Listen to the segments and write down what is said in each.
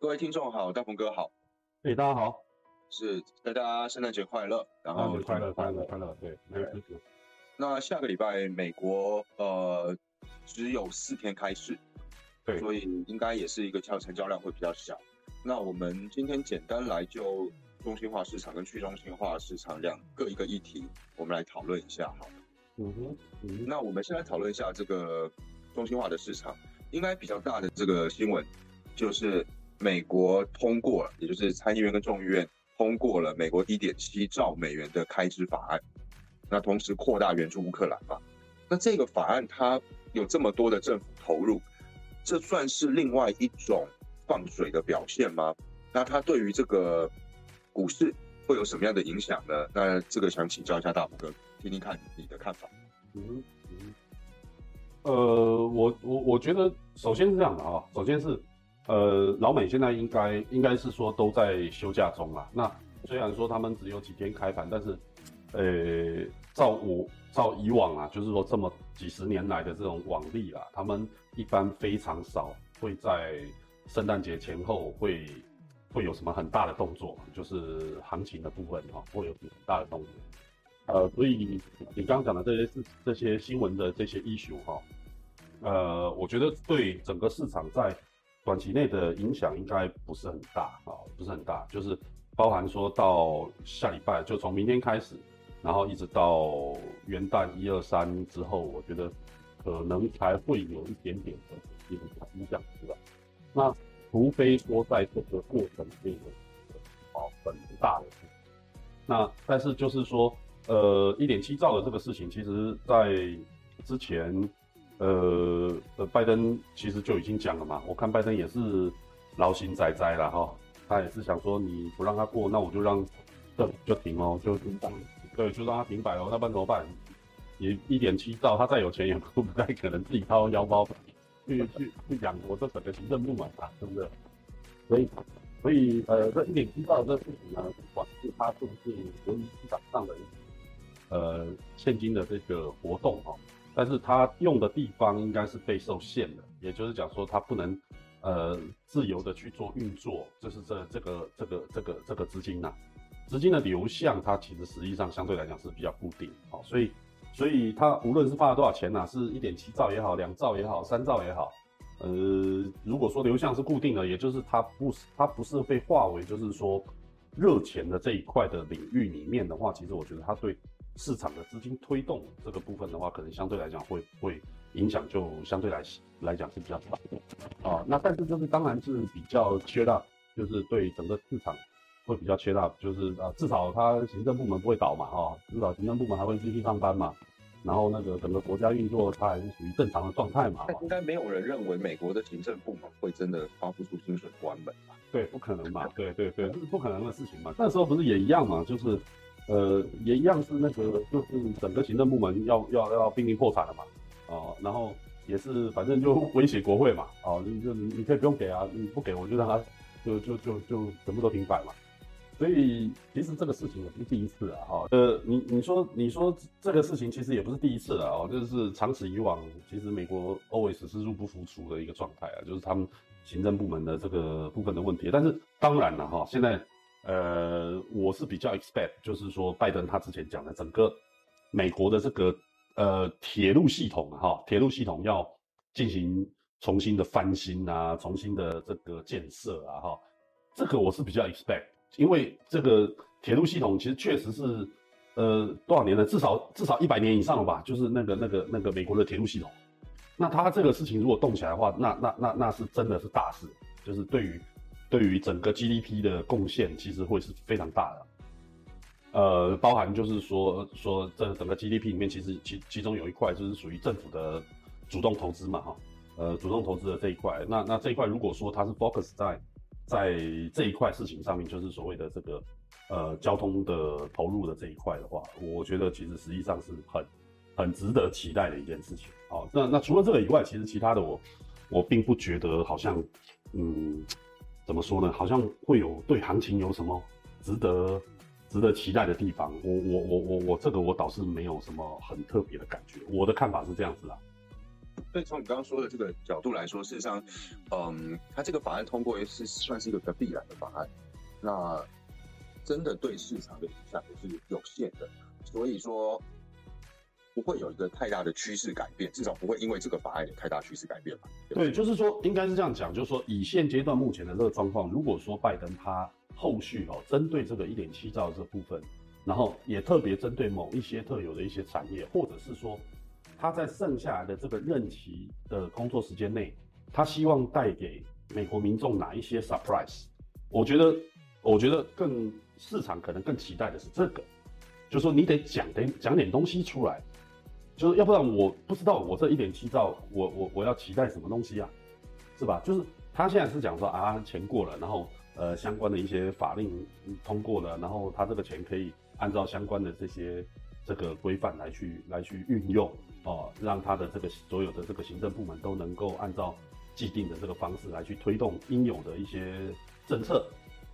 各位听众好，大鹏哥好，哎，大家好，是大家圣诞节快乐，然后快乐快乐快乐，对。那下个礼拜美国呃只有四天开市，对，所以应该也是一个较成交量会比较小。那我们今天简单来就中心化市场跟去中心化市场两个一个议题，我们来讨论一下，好。嗯哼，那我们先来讨论一下这个中心化的市场，应该比较大的这个新闻就是美国通过，也就是参议院跟众议院通过了美国一点七兆美元的开支法案，那同时扩大援助乌克兰嘛。那这个法案它有这么多的政府投入，这算是另外一种放水的表现吗？那它对于这个股市会有什么样的影响呢？那这个想请教一下大虎哥。听听看你的看法。嗯嗯，呃，我我我觉得首先是这样的啊，首先是呃，老美现在应该应该是说都在休假中啊。那虽然说他们只有几天开盘，但是呃，照我照以往啊，就是说这么几十年来的这种往例啦，他们一般非常少会在圣诞节前后会会有什么很大的动作，就是行情的部分哈，会有很大的动作。呃，所以你刚刚讲的这些是这些新闻的这些 issue 哈，呃，我觉得对整个市场在短期内的影响应该不是很大啊，不是很大，就是包含说到下礼拜，就从明天开始，然后一直到元旦一二三之后，我觉得可能才会有一点点的影影响，是吧？那除非说在这个过程里面有啊很大的，那但是就是说。呃，一点七兆的这个事情，其实在之前，呃呃，拜登其实就已经讲了嘛。我看拜登也是劳心哉哉了哈，他也是想说你不让他过，那我就让这就停哦，就停摆，对，就让他停摆哦，那不然怎么办？也一点七兆，他再有钱也不 不太可能自己掏腰包去去去养活这整个行政部门吧，是不是？所以所以呃，这一点七兆这事情呢，不管是他是不是由于市场上的。呃，现金的这个活动哈，但是它用的地方应该是被受限的，也就是讲说它不能呃自由的去做运作，就是这这个这个这个这个资金呐，资金的流向它其实实际上相对来讲是比较固定，好，所以所以它无论是发了多少钱呐，是一点七兆也好，两兆也好，三兆也好，呃，如果说流向是固定的，也就是它不是它不是被划为就是说热钱的这一块的领域里面的话，其实我觉得它对。市场的资金推动这个部分的话，可能相对来讲会会影响就相对来来讲是比较少啊。那但是就是当然是比较缺大，就是对整个市场会比较缺大，就是啊至少它行政部门不会倒嘛哈，至少行政部门还会继续上班嘛。然后那个整个国家运作它还是属于正常的状态嘛。应该没有人认为美国的行政部门会真的发不出薪水关门吧？对，不可能嘛。对对对，这是不可能的事情嘛。那时候不是也一样嘛，就是。呃，也一样是那个，就是整个行政部门要要要濒临破产了嘛，哦，然后也是反正就 威胁国会嘛，哦，就就你可以不用给啊，你不给我就让他就就就就全部都停摆嘛。所以其实这个事情也不是第一次啊，哈，呃，你你说你说这个事情其实也不是第一次了哦，就是长此以往，其实美国 always 是入不敷出的一个状态啊，就是他们行政部门的这个部分的问题。但是当然了哈，现在。呃，我是比较 expect，就是说拜登他之前讲的整个美国的这个呃铁路系统哈，铁路系统要进行重新的翻新啊，重新的这个建设啊哈，这个我是比较 expect，因为这个铁路系统其实确实是呃多少年了，至少至少一百年以上了吧，就是那个那个那个美国的铁路系统，那他这个事情如果动起来的话，那那那那是真的是大事，就是对于。对于整个 GDP 的贡献，其实会是非常大的。呃，包含就是说说这整个 GDP 里面，其实其其中有一块就是属于政府的主动投资嘛，哈，呃，主动投资的这一块。那那这一块如果说它是 focus 在在这一块事情上面，就是所谓的这个呃交通的投入的这一块的话，我觉得其实实际上是很很值得期待的一件事情。好，那那除了这个以外，其实其他的我我并不觉得好像嗯。怎么说呢？好像会有对行情有什么值得值得期待的地方。我我我我我这个我倒是没有什么很特别的感觉。我的看法是这样子啦。所以从你刚刚说的这个角度来说，事实上，嗯，它这个法案通过是算是一个比较必然的法案，那真的对市场的影响也是有限的，所以说不会有一个太大的趋势改变，至少不会因为这个法案有太大趋势改变吧？对，就是说应该是这样讲，就是说以现阶段目前的这个状况，如果说拜登他后续哦针对这个一点七兆这部分，然后也特别针对某一些特有的一些产业，或者是说。他在剩下来的这个任期的工作时间内，他希望带给美国民众哪一些 surprise？我觉得，我觉得更市场可能更期待的是这个，就是说你得讲点讲点东西出来，就是要不然我不知道我这一点七兆，我我我要期待什么东西啊，是吧？就是他现在是讲说啊钱过了，然后呃相关的一些法令通过了，然后他这个钱可以按照相关的这些这个规范来去来去运用。哦，让他的这个所有的这个行政部门都能够按照既定的这个方式来去推动应有的一些政策，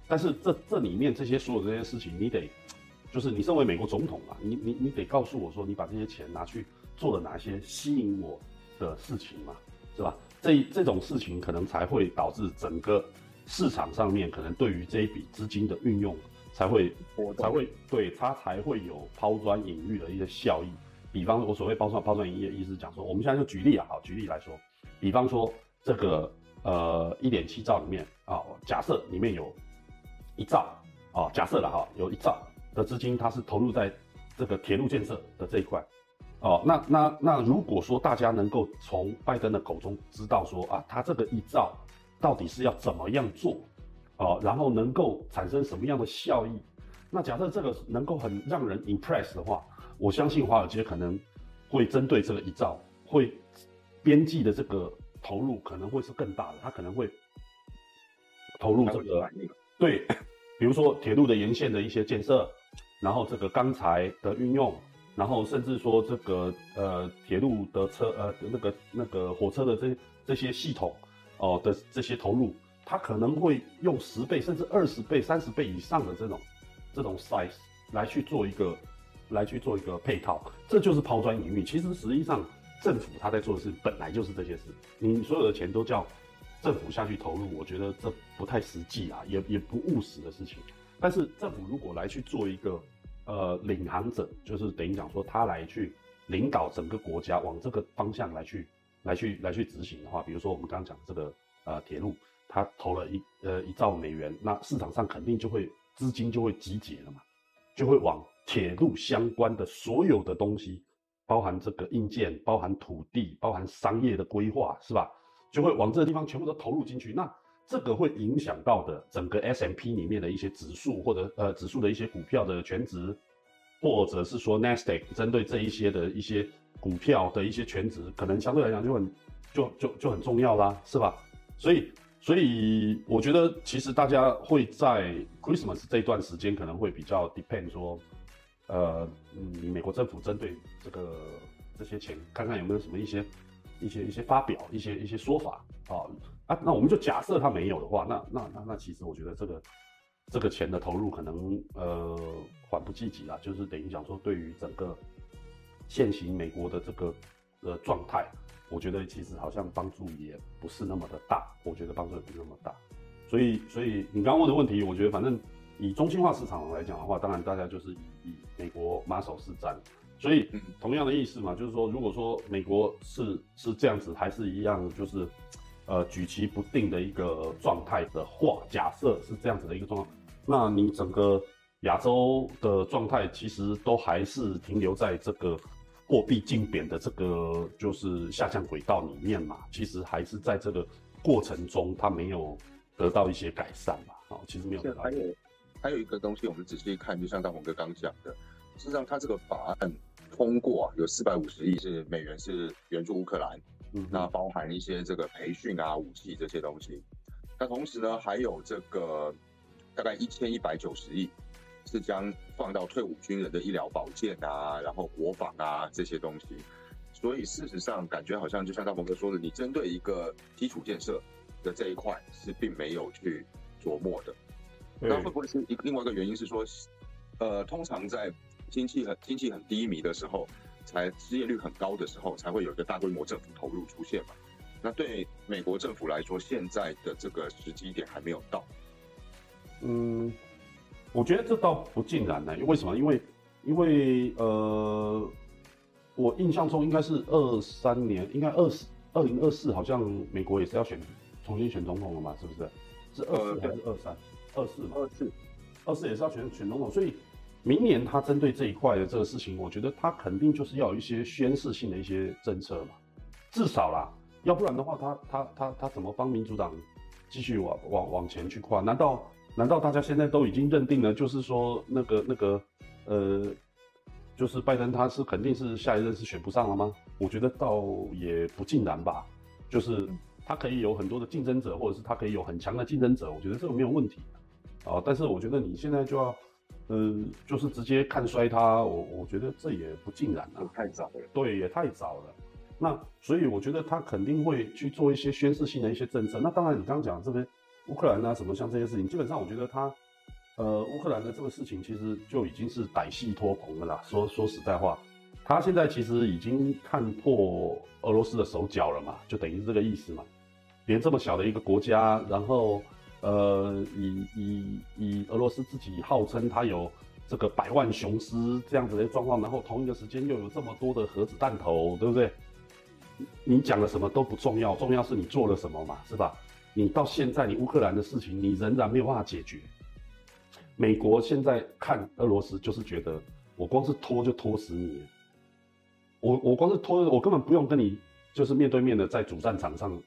但是这这里面这些所有这些事情，你得就是你身为美国总统啊，你你你得告诉我说，你把这些钱拿去做了哪些吸引我的事情嘛，是吧？这这种事情可能才会导致整个市场上面可能对于这一笔资金的运用才会才会对它才会有抛砖引玉的一些效益。比方我所谓包装包装营业，意思讲说，我们现在就举例啊，好，举例来说，比方说这个呃一点七兆里面啊，假设里面有一兆啊，假设了哈，有一兆的资金，它是投入在这个铁路建设的这一块，哦，那那那如果说大家能够从拜登的口中知道说啊，他这个一兆到底是要怎么样做，哦，然后能够产生什么样的效益，那假设这个能够很让人 impress 的话。我相信华尔街可能会针对这个一兆，会边际的这个投入可能会是更大的，他可能会投入这个对，比如说铁路的沿线的一些建设，然后这个钢材的运用，然后甚至说这个呃铁路的车呃那个那个火车的这这些系统哦的这些投入，他可能会用十倍甚至二十倍、三十倍以上的这种这种 size 来去做一个。来去做一个配套，这就是抛砖引玉。其实实际上，政府他在做的事本来就是这些事。你所有的钱都叫政府下去投入，我觉得这不太实际啊，也也不务实的事情。但是政府如果来去做一个呃领航者，就是等于讲说他来去领导整个国家往这个方向来去来去来去执行的话，比如说我们刚刚讲这个呃铁路，他投了一呃一兆美元，那市场上肯定就会资金就会集结了嘛，就会往。铁路相关的所有的东西，包含这个硬件，包含土地，包含商业的规划，是吧？就会往这个地方全部都投入进去。那这个会影响到的整个 S M P 里面的一些指数，或者呃指数的一些股票的全值，或者是说 Nasdaq 针对这一些的一些股票的一些全值，可能相对来讲就很就就就很重要啦，是吧？所以。所以我觉得，其实大家会在 Christmas 这一段时间可能会比较 depend 说，呃，嗯，美国政府针对这个这些钱，看看有没有什么一些一些一些发表，一些一些说法啊啊，那我们就假设他没有的话，那那那那其实我觉得这个这个钱的投入可能呃缓不济急啦，就是等于讲说对于整个现行美国的这个呃状态。我觉得其实好像帮助也不是那么的大，我觉得帮助也不是那么大，所以所以你刚问的问题，我觉得反正以中心化市场来讲的话，当然大家就是以以美国马首是瞻，所以同样的意思嘛，就是说如果说美国是是这样子，还是一样就是呃举棋不定的一个状态的话，假设是这样子的一个状况，那你整个亚洲的状态其实都还是停留在这个。货币竞贬的这个就是下降轨道里面嘛，其实还是在这个过程中，它没有得到一些改善嘛。哦，其实没有。还有还有一个东西，我们仔细看，就像大鹏哥刚讲的，事实上，它这个法案通过有四百五十亿是美元是援助乌克兰，嗯，那包含一些这个培训啊、武器这些东西。那同时呢，还有这个大概一千一百九十亿。是将放到退伍军人的医疗保健啊，然后国防啊这些东西，所以事实上感觉好像就像大鹏哥说的，你针对一个基础建设的这一块是并没有去琢磨的。那会不会是一另外一个原因是说，呃，通常在经济很经济很低迷的时候，才失业率很高的时候，才会有一个大规模政府投入出现嘛。那对美国政府来说，现在的这个时机点还没有到。嗯，我觉得这倒不尽然呢。为什么？因为因为呃，我印象中应该是二三年，应该二四二零二四，好像美国也是要选重新选总统了嘛？是不是？是二四还是二三？二四嘛？二四，二四也是要选选总统，所以。明年他针对这一块的这个事情，我觉得他肯定就是要有一些宣示性的一些政策嘛，至少啦，要不然的话，他他他他怎么帮民主党继续往往往前去跨？难道难道大家现在都已经认定了，就是说那个那个呃，就是拜登他是肯定是下一任是选不上了吗？我觉得倒也不尽然吧，就是他可以有很多的竞争者，或者是他可以有很强的竞争者，我觉得这个没有问题啊。但是我觉得你现在就要。呃，就是直接看衰他，我我觉得这也不尽然啊，太早了。对，也太早了。那所以我觉得他肯定会去做一些宣示性的一些政策。那当然，你刚刚讲这边乌克兰啊什么像这些事情，基本上我觉得他，呃，乌克兰的这个事情其实就已经是歹戏托棚了啦。说说实在话，他现在其实已经看破俄罗斯的手脚了嘛，就等于是这个意思嘛。连这么小的一个国家，然后。呃，以以以俄罗斯自己号称它有这个百万雄师这样子的状况，然后同一个时间又有这么多的核子弹头，对不对？你讲了什么都不重要，重要是你做了什么嘛，是吧？你到现在你乌克兰的事情，你仍然没有办法解决。美国现在看俄罗斯就是觉得，我光是拖就拖死你，我我光是拖，我根本不用跟你就是面对面的在主战场上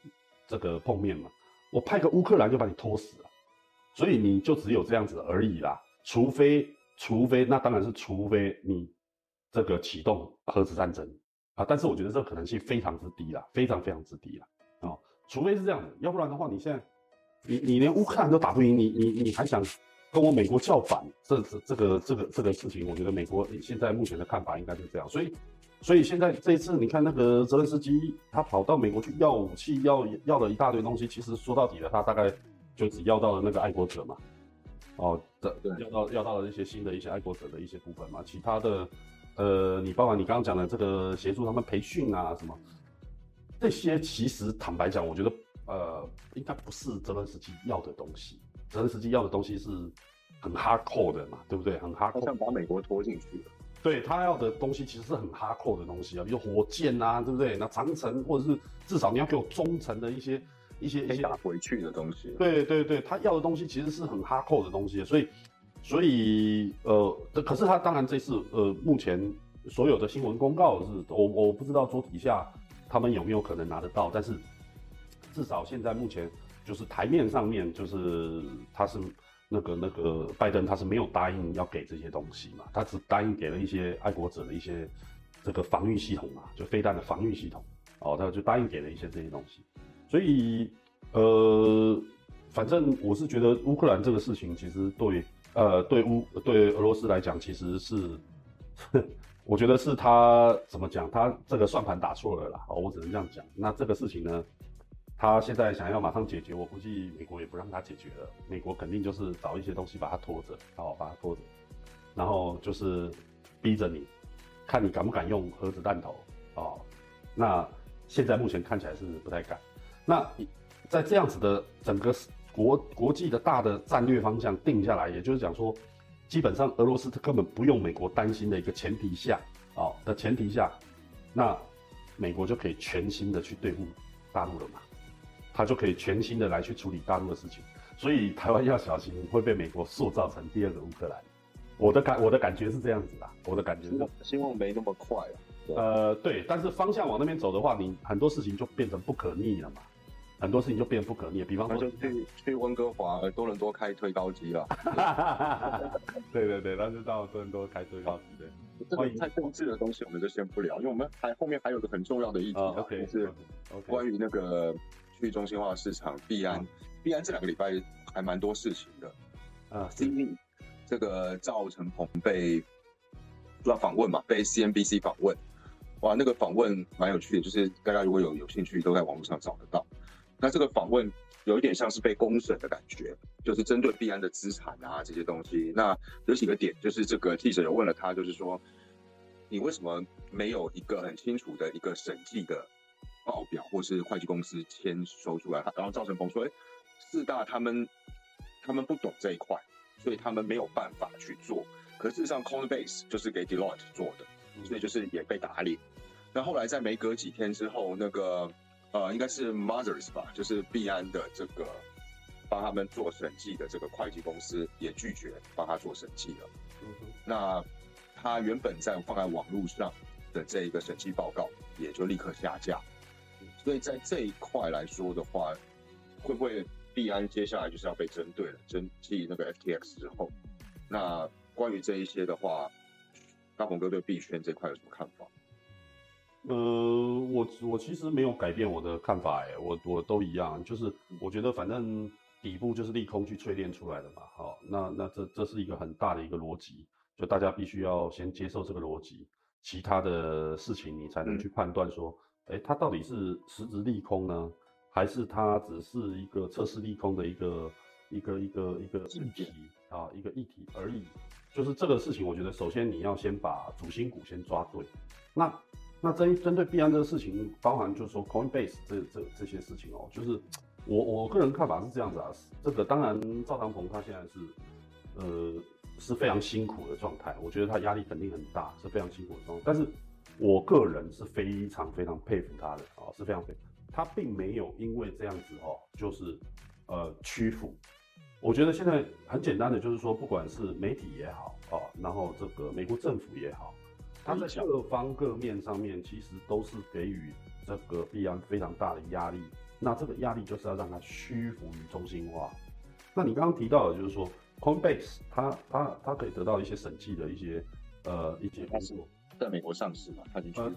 这个碰面嘛。我派个乌克兰就把你拖死了，所以你就只有这样子而已啦。除非，除非，那当然是除非你这个启动核子战争啊。但是我觉得这个可能性非常之低啦，非常非常之低啦。哦，除非是这样子，要不然的话，你现在你你连乌克兰都打不赢，你你你还想跟我美国叫板？这这这个这个这个事情，我觉得美国现在目前的看法应该是这样，所以。所以现在这一次，你看那个泽连斯基，他跑到美国去要武器，要要了一大堆东西。其实说到底了，他大概就只要到了那个爱国者嘛，哦，的要到要到了一些新的一些爱国者的一些部分嘛。其他的，呃，你包括你刚刚讲的这个协助他们培训啊什么，这些其实坦白讲，我觉得呃，应该不是泽连斯基要的东西。泽连斯基要的东西是很 hardcore 的嘛，对不对？很 hardcore，像把美国拖进去了。对他要的东西其实是很哈扣的东西啊，比如火箭啊，对不对？那长城或者是至少你要给我中程的一些一些一些打回去的东西。对对对，他要的东西其实是很哈扣的东西，所以所以呃，可是他当然这次呃，目前所有的新闻公告是，我我不知道桌底下他们有没有可能拿得到，但是至少现在目前就是台面上面就是他是。那个那个拜登他是没有答应要给这些东西嘛，他只答应给了一些爱国者的一些这个防御系统嘛，就飞弹的防御系统，哦，他就答应给了一些这些东西，所以呃，反正我是觉得乌克兰这个事情其实对呃对乌对俄罗斯来讲其实是，我觉得是他怎么讲，他这个算盘打错了啦，哦，我只能这样讲。那这个事情呢？他现在想要马上解决，我估计美国也不让他解决了。美国肯定就是找一些东西把他拖着，好把他拖着，然后就是逼着你，看你敢不敢用核子弹头哦。那现在目前看起来是不太敢。那在这样子的整个国国际的大的战略方向定下来，也就是讲说，基本上俄罗斯根本不用美国担心的一个前提下，哦的前提下，那美国就可以全心的去对付大陆了嘛。他就可以全新的来去处理大陆的事情，所以台湾要小心会被美国塑造成第二个乌克兰。我的感我的感觉是这样子的，我的感觉是希望没那么快啊。呃，对，但是方向往那边走的话，你很多事情就变成不可逆了嘛，很多事情就变不可逆。比方说，就去去温哥华多伦多开推高机了。对对对，那就到多伦多开推高机。对，这个太政治的东西，我们就先不聊，因为我们还后面还有个很重要的议题啊，就是关于那个。去中心化市场，币安，币安这两个礼拜还蛮多事情的，啊，C D 这个赵成鹏被要访问嘛，被 C N B C 访问，哇，那个访问蛮有趣的，就是大家如果有有兴趣，都在网络上找得到。那这个访问有一点像是被公审的感觉，就是针对币安的资产啊这些东西。那有几个点，就是这个记者有问了他，就是说，你为什么没有一个很清楚的一个审计的报表，或是会计公司签收出来？然后赵成鹏说，哎，四大他们他们不懂这一块，所以他们没有办法去做。可事实上，Coinbase 就是给 Deloitte 做的，所以就是也被打脸。那后来在没隔几天之后，那个呃，应该是 Mothers 吧，就是币安的这个帮他们做审计的这个会计公司也拒绝帮他做审计了。那他原本在放在网络上的这一个审计报告也就立刻下架。所以在这一块来说的话，会不会币安接下来就是要被针对了？针继那个 FTX 之后，那关于这一些的话，大鹏哥对币圈这块有什么看法？呃，我我其实没有改变我的看法，哎，我我都一样，就是我觉得反正底部就是利空去淬炼出来的嘛，好，那那这这是一个很大的一个逻辑，就大家必须要先接受这个逻辑，其他的事情你才能去判断说，哎，它到底是实质利空呢，还是它只是一个测试利空的一个一个一个一个议题啊，一个议题而已，就是这个事情，我觉得首先你要先把主心骨先抓对，那。那针针对币安这个事情，包含就是说 Coinbase 这这这些事情哦，就是我我个人看法是这样子啊，这个当然赵长鹏他现在是呃是非常辛苦的状态，我觉得他压力肯定很大，是非常辛苦的状态。但是我个人是非常非常佩服他的啊，是非常佩服他，并没有因为这样子哦，就是呃屈服。我觉得现在很简单的就是说，不管是媒体也好啊，然后这个美国政府也好。他在各方各面上面，其实都是给予这个必然非常大的压力。那这个压力就是要让他屈服于中心化。那你刚刚提到的，就是说 Coinbase 它它它可以得到一些审计的一些呃一些帮助，在美国上市嘛，它已经屈服。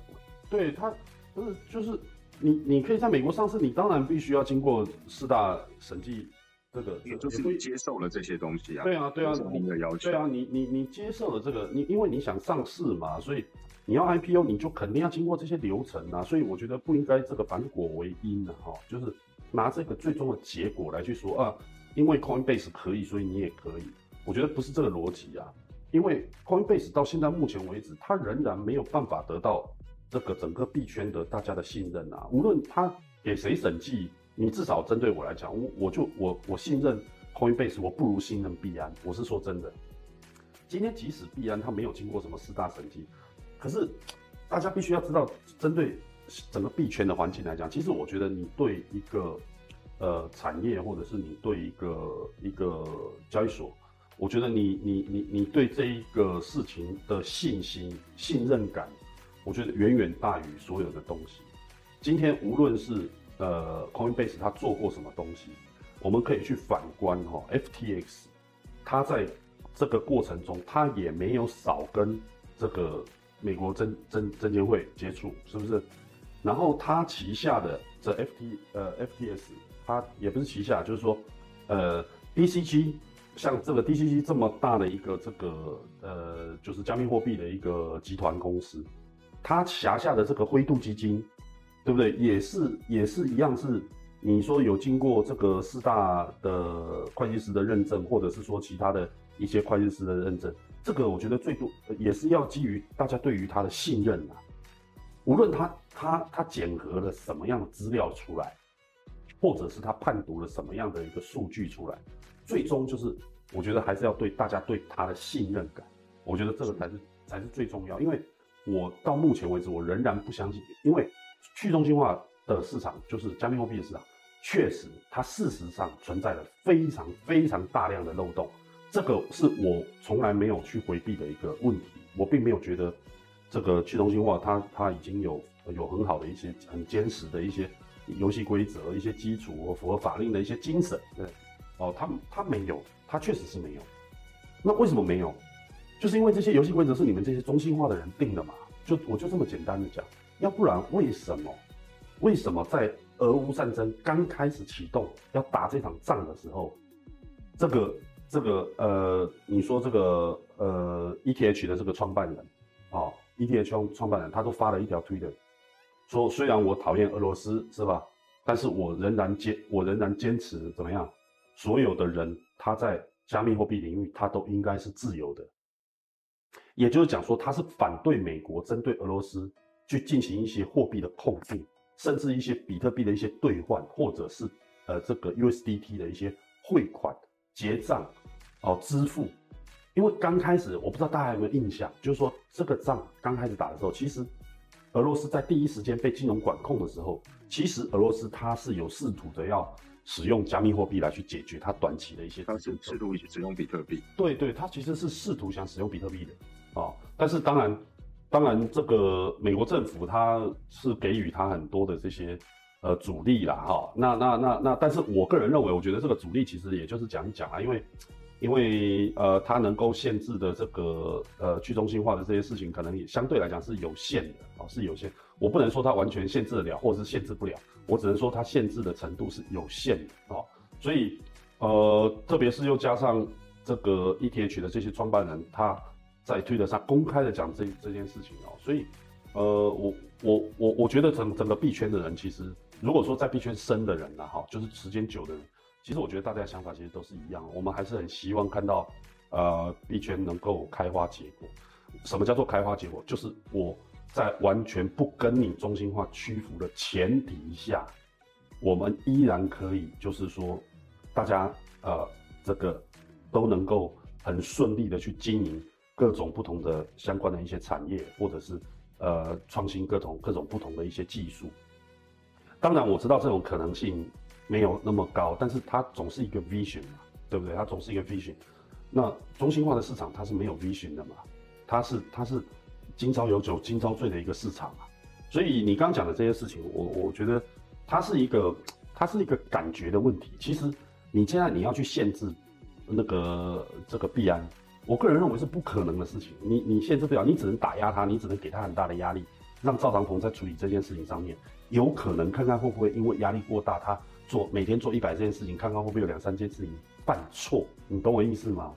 对它不是就是你你可以在美国上市，你当然必须要经过四大审计。这个也就是你接受了这些东西啊？对啊，对啊，你的要求。对啊，你你你接受了这个，你因为你想上市嘛，所以你要 IPO，你就肯定要经过这些流程啊。所以我觉得不应该这个反果为因的哈，就是拿这个最终的结果来去说啊，因为 Coinbase 可以，所以你也可以。我觉得不是这个逻辑啊，因为 Coinbase 到现在目前为止，它仍然没有办法得到这个整个币圈的大家的信任啊，无论它给谁审计。你至少针对我来讲，我我就我我信任 Coinbase，我不如信任币安。我是说真的，今天即使币安它没有经过什么四大审计，可是大家必须要知道，针对整个币圈的环境来讲，其实我觉得你对一个呃产业，或者是你对一个一个交易所，我觉得你你你你对这一个事情的信心、信任感，我觉得远远大于所有的东西。今天无论是呃，Coinbase 它做过什么东西？我们可以去反观哈，FTX，它在这个过程中，它也没有少跟这个美国证证证监会接触，是不是？然后它旗下的这 FT 呃 FTS，它也不是旗下，就是说，呃，BCG 像这个 DCC 这么大的一个这个呃，就是加密货币的一个集团公司，它辖下的这个灰度基金。对不对？也是也是一样，是你说有经过这个四大的会计师的认证，或者是说其他的一些会计师的认证，这个我觉得最多也是要基于大家对于他的信任啊。无论他他他检核了什么样的资料出来，或者是他判读了什么样的一个数据出来，最终就是我觉得还是要对大家对他的信任感，我觉得这个才是才是最重要。因为我到目前为止，我仍然不相信，因为。去中心化的市场就是加密货币的市场，确实它事实上存在了非常非常大量的漏洞，这个是我从来没有去回避的一个问题。我并没有觉得这个去中心化它它已经有有很好的一些很坚实的一些游戏规则、一些基础和符合法令的一些精神。对，哦，他他没有，他确实是没有。那为什么没有？就是因为这些游戏规则是你们这些中心化的人定的嘛？就我就这么简单的讲。要不然，为什么？为什么在俄乌战争刚开始启动要打这场仗的时候，这个这个呃，你说这个呃，ETH 的这个创办人啊，ETH 创办人，他都发了一条推的，说虽然我讨厌俄罗斯，是吧？但是我仍然坚，我仍然坚持怎么样？所有的人他在加密货币领域，他都应该是自由的。也就是讲说他是反对美国针对俄罗斯去进行一些货币的控制，甚至一些比特币的一些兑换，或者是呃这个 USDT 的一些汇款结账哦支付。因为刚开始我不知道大家有没有印象，就是说这个仗刚开始打的时候，其实俄罗斯在第一时间被金融管控的时候，其实俄罗斯它是有试图的要。使用加密货币来去解决它短期的一些，它是试图使用比特币。对对，它其实是试图想使用比特币的哦。但是当然，当然这个美国政府它是给予它很多的这些呃阻力啦哈。那那那那，但是我个人认为，我觉得这个阻力其实也就是讲一讲啊，因为因为呃它能够限制的这个呃去中心化的这些事情，可能也相对来讲是有限的哦，是有限。我不能说它完全限制得了，或者是限制不了，我只能说它限制的程度是有限的哦。所以，呃，特别是又加上这个 ETH 的这些创办人，他在推特上公开的讲这这件事情哦。所以，呃，我我我我觉得整整个币圈的人，其实如果说在币圈深的人呢，哈，就是时间久的人，其实我觉得大家想法其实都是一样，我们还是很希望看到，呃，币圈能够开花结果。什么叫做开花结果？就是我。在完全不跟你中心化屈服的前提下，我们依然可以，就是说，大家呃，这个都能够很顺利的去经营各种不同的相关的一些产业，或者是呃创新各种各种不同的一些技术。当然，我知道这种可能性没有那么高，但是它总是一个 vision 嘛，对不对？它总是一个 vision。那中心化的市场它是没有 vision 的嘛？它是它是。今朝有酒今朝醉的一个市场嘛，所以你刚讲的这些事情，我我觉得它是一个它是一个感觉的问题。其实你现在你要去限制那个这个币安，我个人认为是不可能的事情。你你限制不了，你只能打压他，你只能给他很大的压力，让赵长鹏在处理这件事情上面，有可能看看会不会因为压力过大，他做每天做一百件事情，看看会不会有两三件事情犯错。你懂我意思吗？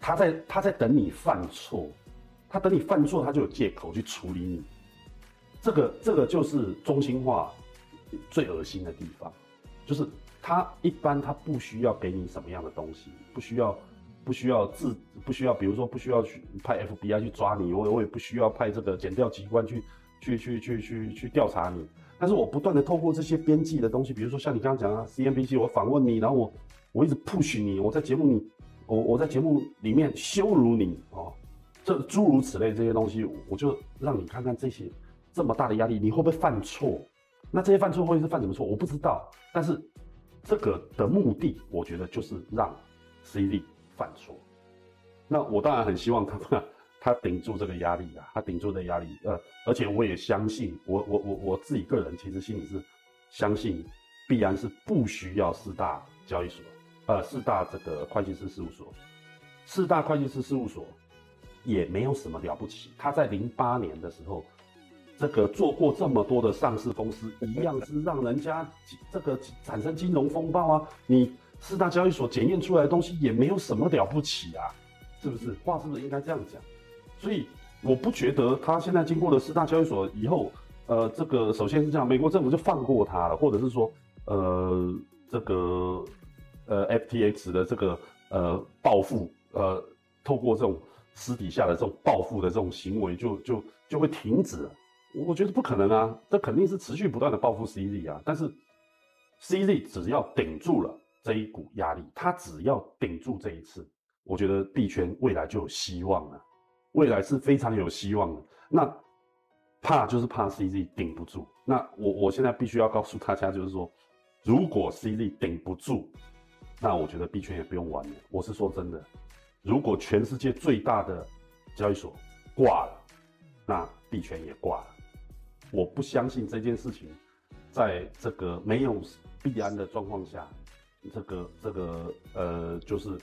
他在他在等你犯错。他等你犯错，他就有借口去处理你。这个这个就是中心化最恶心的地方，就是他一般他不需要给你什么样的东西，不需要不需要自不需要，比如说不需要去派 FBI 去抓你，我我也不需要派这个检调机关去去去去去去调查你。但是我不断的透过这些编辑的东西，比如说像你刚刚讲啊，CNBC 我访问你，然后我我一直 push 你，我在节目里我我在节目里面羞辱你哦。这诸如此类这些东西，我就让你看看这些这么大的压力，你会不会犯错？那这些犯错会是犯什么错？我不知道。但是这个的目的，我觉得就是让 C D 犯错。那我当然很希望他们他顶住这个压力啊，他顶住的压力。呃，而且我也相信，我我我我自己个人其实心里是相信，必然是不需要四大交易所，呃，四大这个会计师事务所，四大会计师事务所。也没有什么了不起。他在零八年的时候，这个做过这么多的上市公司，一样是让人家这个产生金融风暴啊。你四大交易所检验出来的东西也没有什么了不起啊，是不是？话是不是应该这样讲？所以我不觉得他现在经过了四大交易所以后，呃，这个首先是这样，美国政府就放过他了，或者是说，呃，这个呃 FTX 的这个呃报复，呃，透过这种。私底下的这种报复的这种行为就就就会停止，我觉得不可能啊，这肯定是持续不断的报复 CZ 啊。但是 CZ 只要顶住了这一股压力，他只要顶住这一次，我觉得币圈未来就有希望了，未来是非常有希望的。那怕就是怕 CZ 顶不住。那我我现在必须要告诉大家，就是说，如果 CZ 顶不住，那我觉得币圈也不用玩了。我是说真的。如果全世界最大的交易所挂了，那币圈也挂了。我不相信这件事情，在这个没有币安的状况下，这个这个呃，就是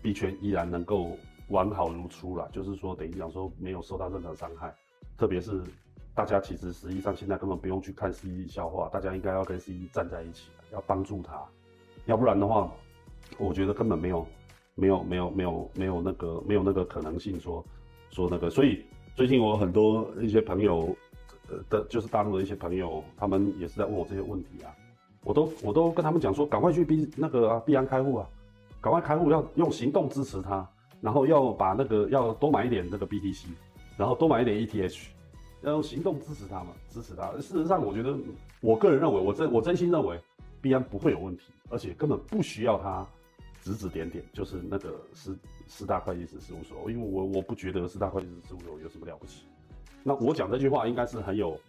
币圈依然能够完好如初了。就是说，等于讲说没有受到任何伤害。特别是大家其实实际上现在根本不用去看 C E 笑话，大家应该要跟 C E 站在一起，要帮助他。要不然的话，我觉得根本没有。没有没有没有没有那个没有那个可能性说说那个，所以最近我很多一些朋友，呃的，就是大陆的一些朋友，他们也是在问我这些问题啊，我都我都跟他们讲说，赶快去币那个啊币安开户啊，赶快开户，要用行动支持他。然后要把那个要多买一点这个 BTC，然后多买一点 ETH，要用行动支持他嘛，支持他。事实上，我觉得我个人认为，我真我真心认为币安不会有问题，而且根本不需要他指指点点，就是那个四四大会计师事务所，因为我我不觉得四大会计师事务所有什么了不起。那我讲这句话应该是很有。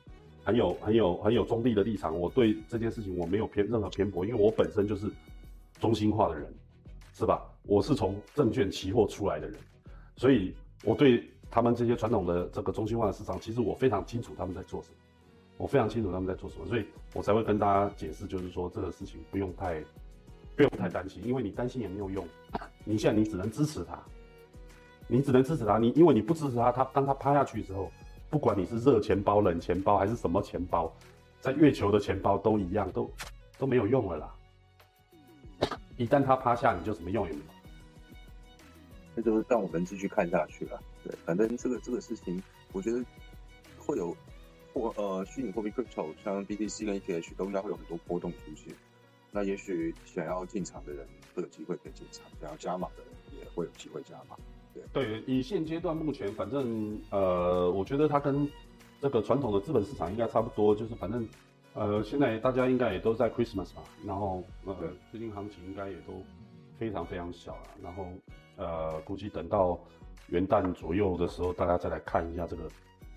很有很有很有中立的立场，我对这件事情我没有偏任何偏颇，因为我本身就是中心化的人，是吧？我是从证券期货出来的人，所以我对他们这些传统的这个中心化的市场，其实我非常清楚他们在做什么，我非常清楚他们在做什么，所以我才会跟大家解释，就是说这个事情不用太不用太担心，因为你担心也没有用，你现在你只能支持他，你只能支持他，你因为你不支持他，他当他趴下去之后。不管你是热钱包、冷钱包还是什么钱包，在月球的钱包都一样，都都没有用了啦。一旦他趴下，你就什么用也没有。那就是让我们继续看下去了。对，反正这个这个事情，我觉得会有或呃虚拟货币 crypto，像 BTC 跟 ETH 都应该会有很多波动出现。那也许想要进场的人会有机会可以进场，想要加码的人也会有机会加码。对，以现阶段目前，反正呃，我觉得它跟这个传统的资本市场应该差不多，就是反正呃，现在大家应该也都在 Christmas 吧，然后呃，最近行情应该也都非常非常小了，然后呃，估计等到元旦左右的时候，大家再来看一下这个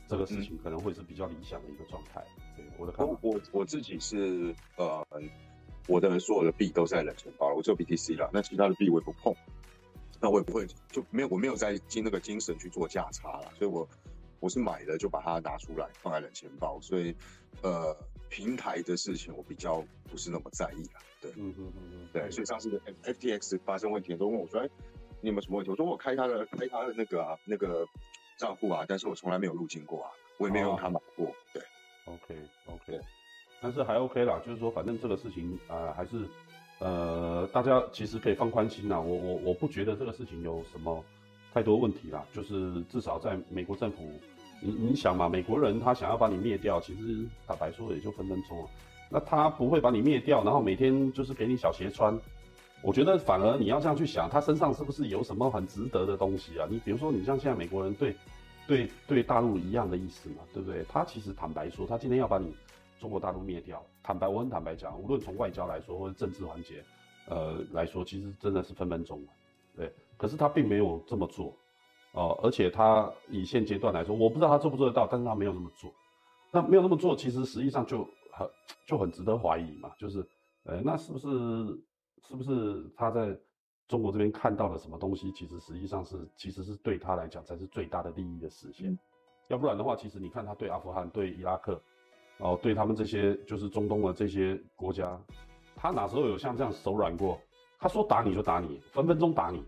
这个事情，可能会是比较理想的一个状态。对，我的看法，我我自己是呃，我的所有的币都在冷钱包了，我只有 BTC 了，那其他的币我也不碰。那我也不会就没有我没有在经那个精神去做价差了，所以我我是买的就把它拿出来放在冷钱包，所以呃平台的事情我比较不是那么在意了，对，嗯嗯嗯对，所以上次 FTX 发生问题都问我说，哎，你有没有什么问题？我说我开他的开他的那个啊那个账户啊，但是我从来没有入境过啊，我也没有用它买过，对，OK OK，但是还 OK 啦，就是说反正这个事情啊还是。呃，大家其实可以放宽心啦，我我我不觉得这个事情有什么太多问题啦，就是至少在美国政府，你你想嘛，美国人他想要把你灭掉，其实坦白说也就分分钟啊，那他不会把你灭掉，然后每天就是给你小鞋穿，我觉得反而你要这样去想，他身上是不是有什么很值得的东西啊？你比如说你像现在美国人对对对大陆一样的意思嘛，对不对？他其实坦白说，他今天要把你。中国大陆灭掉，坦白我很坦白讲，无论从外交来说或者政治环节，呃来说，其实真的是分分钟，对。可是他并没有这么做，哦，而且他以现阶段来说，我不知道他做不做得到，但是他没有这么做。那没有那么做，其实实际上就很就很值得怀疑嘛，就是，呃，那是不是是不是他在中国这边看到了什么东西？其实实际上是其实是对他来讲才是最大的利益的实现。要不然的话，其实你看他对阿富汗、对伊拉克。哦，对他们这些就是中东的这些国家，他哪时候有像这样手软过？他说打你就打你，分分钟打你，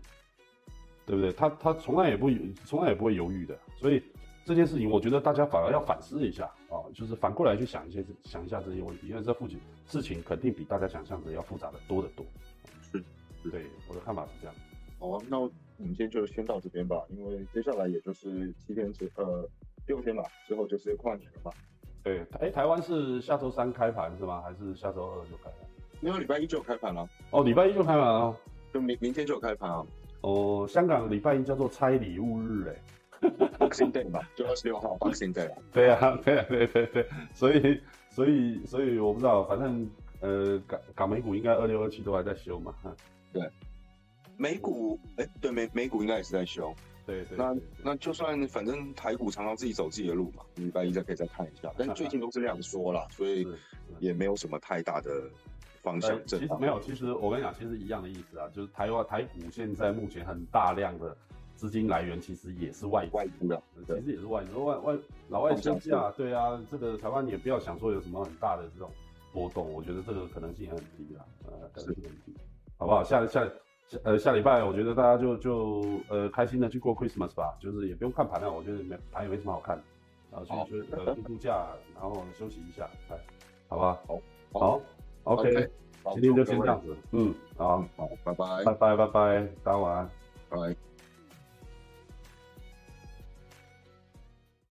对不对？他他从来也不从来也不会犹豫的。所以这件事情，我觉得大家反而要反思一下啊，就是反过来去想一些想一下这些问题，因为这附近事情肯定比大家想象的要复杂的多得多。是，对，我的看法是这样。好啊，那我们今天就先到这边吧，因为接下来也就是七天之呃六天吧，之后就是跨年了嘛。对，哎，台湾是下周三开盘是吗？还是下周二就开盘？因为礼拜一就有开盘了。哦，礼拜一就开盘了，就明明天就有开盘啊。哦，香港礼拜一叫做拆礼物日，哎，Boxing Day 吧，就二十六号 Boxing Day。对啊，对啊，对对对，所以所以所以我不知道，反正呃港港美股应该二六二七都还在修嘛。对，美股哎，对美美股应该也是在修。对对，那那就算反正台股常常自己走自己的路嘛，礼拜一再可以再看一下。但最近都是这样说了，所以也没有什么太大的方向。其实没有，其实我跟你讲，其实一样的意思啊，就是台湾台股现在目前很大量的资金来源其实也是外外资的，其实也是外资外外老外降价。对啊，这个台湾也不要想说有什么很大的这种波动，我觉得这个可能性很低啦，呃，可能性很低，好不好？下下下。呃，下礼拜我觉得大家就就呃开心的去过 Christmas 吧，就是也不用看盘了，我觉得没盘也没什么好看，然后去去呃度度假，然后休息一下，哎，好吧，好，好，OK，今天就先这样子，嗯，好，好，拜拜，拜拜拜拜，大家晚安，拜。